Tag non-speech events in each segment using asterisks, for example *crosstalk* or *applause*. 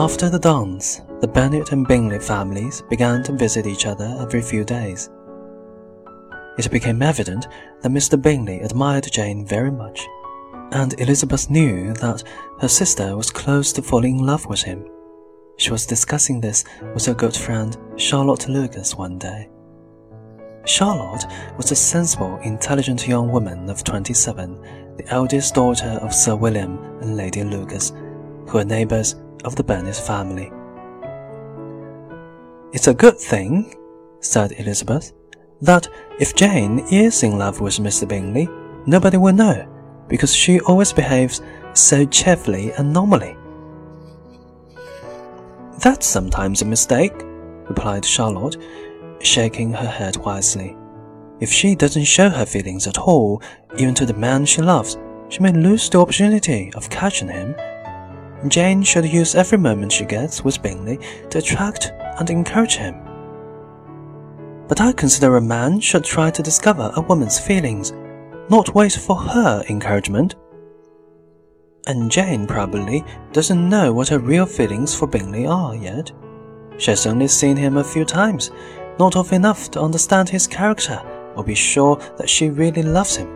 After the dance, the Bennet and Bingley families began to visit each other every few days. It became evident that Mr. Bingley admired Jane very much, and Elizabeth knew that her sister was close to falling in love with him. She was discussing this with her good friend Charlotte Lucas one day. Charlotte was a sensible, intelligent young woman of 27, the eldest daughter of Sir William and Lady Lucas, who were neighbors of the Bennet family. It's a good thing, said Elizabeth, that if Jane is in love with Mr. Bingley, nobody will know, because she always behaves so cheerfully and normally. That's sometimes a mistake, replied Charlotte, shaking her head wisely. If she doesn't show her feelings at all, even to the man she loves, she may lose the opportunity of catching him. Jane should use every moment she gets with Bingley to attract and encourage him. But I consider a man should try to discover a woman's feelings, not wait for her encouragement. And Jane probably doesn't know what her real feelings for Bingley are yet. She has only seen him a few times, not often enough to understand his character or be sure that she really loves him.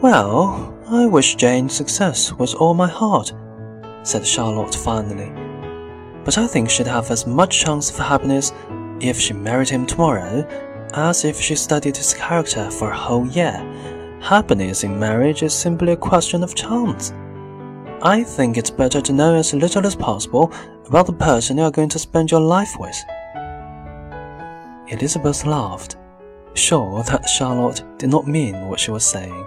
Well, I wish Jane success with all my heart, said Charlotte finally. But I think she'd have as much chance of happiness if she married him tomorrow as if she studied his character for a whole year. Happiness in marriage is simply a question of chance. I think it's better to know as little as possible about the person you are going to spend your life with. Elizabeth laughed, sure that Charlotte did not mean what she was saying.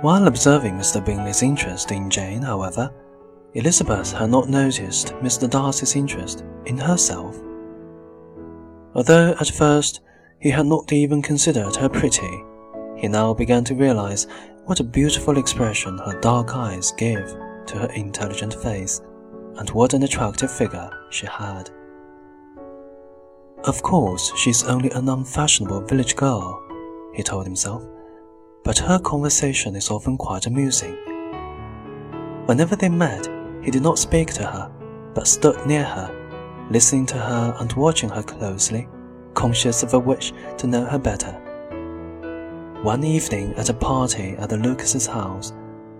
While observing Mr. Bingley's interest in Jane, however, Elizabeth had not noticed Mr. Darcy's interest in herself. Although at first he had not even considered her pretty, he now began to realize what a beautiful expression her dark eyes gave to her intelligent face, and what an attractive figure she had. Of course, she's only an unfashionable village girl, he told himself, but her conversation is often quite amusing. Whenever they met, he did not speak to her, but stood near her, listening to her and watching her closely, conscious of a wish to know her better. One evening at a party at the Lucases' house,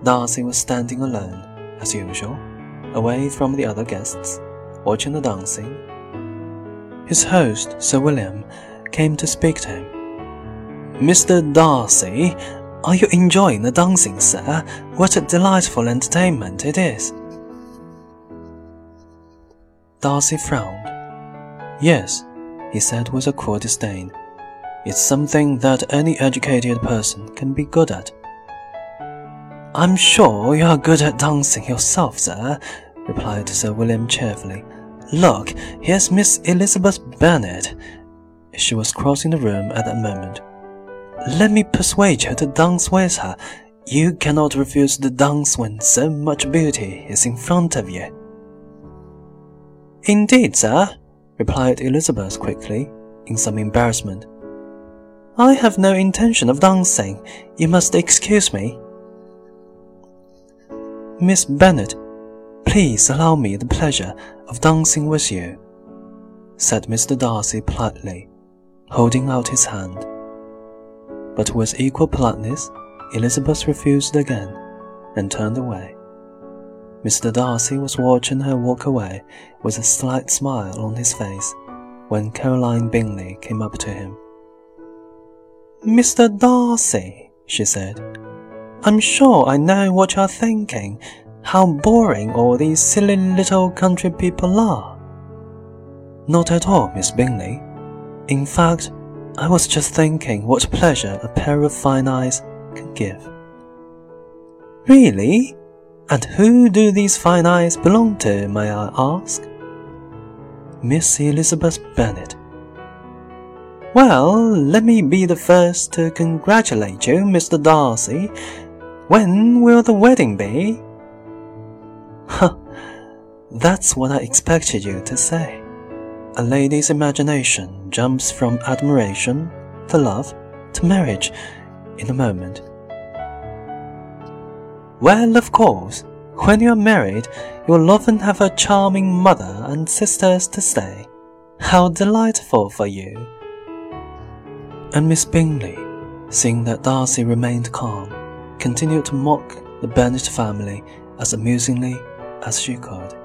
Darcy was standing alone, as usual, away from the other guests, watching the dancing. His host, Sir William, came to speak to him. Mr. Darcy, are you enjoying the dancing, sir? What a delightful entertainment it is! Darcy frowned. Yes, he said with a cool disdain. It's something that any educated person can be good at. I'm sure you are good at dancing yourself, sir, replied Sir William cheerfully. Look, here's Miss Elizabeth Bennet. She was crossing the room at that moment. Let me persuade you to dance with her. You cannot refuse to dance when so much beauty is in front of you. Indeed, sir, replied Elizabeth quickly, in some embarrassment. I have no intention of dancing. You must excuse me. Miss Bennet, please allow me the pleasure of dancing with you, said Mr. Darcy politely, holding out his hand. But with equal politeness, Elizabeth refused again and turned away. Mr. Darcy was watching her walk away with a slight smile on his face when Caroline Bingley came up to him. Mr. Darcy, she said, I'm sure I know what you're thinking. How boring all these silly little country people are. Not at all, Miss Bingley. In fact, I was just thinking what pleasure a pair of fine eyes can give. Really? And who do these fine eyes belong to, may I ask? Miss Elizabeth Bennet. Well, let me be the first to congratulate you, Mr. Darcy. When will the wedding be? *laughs* Huh, that's what I expected you to say. A lady's imagination jumps from admiration to love to marriage in a moment. Well, of course, When you are married, you will often have a charming mother and sisters to stay. How delightful for you! And Miss Bingley, seeing that Darcy remained calm, continued to mock the Bennet family as amusingly as she could.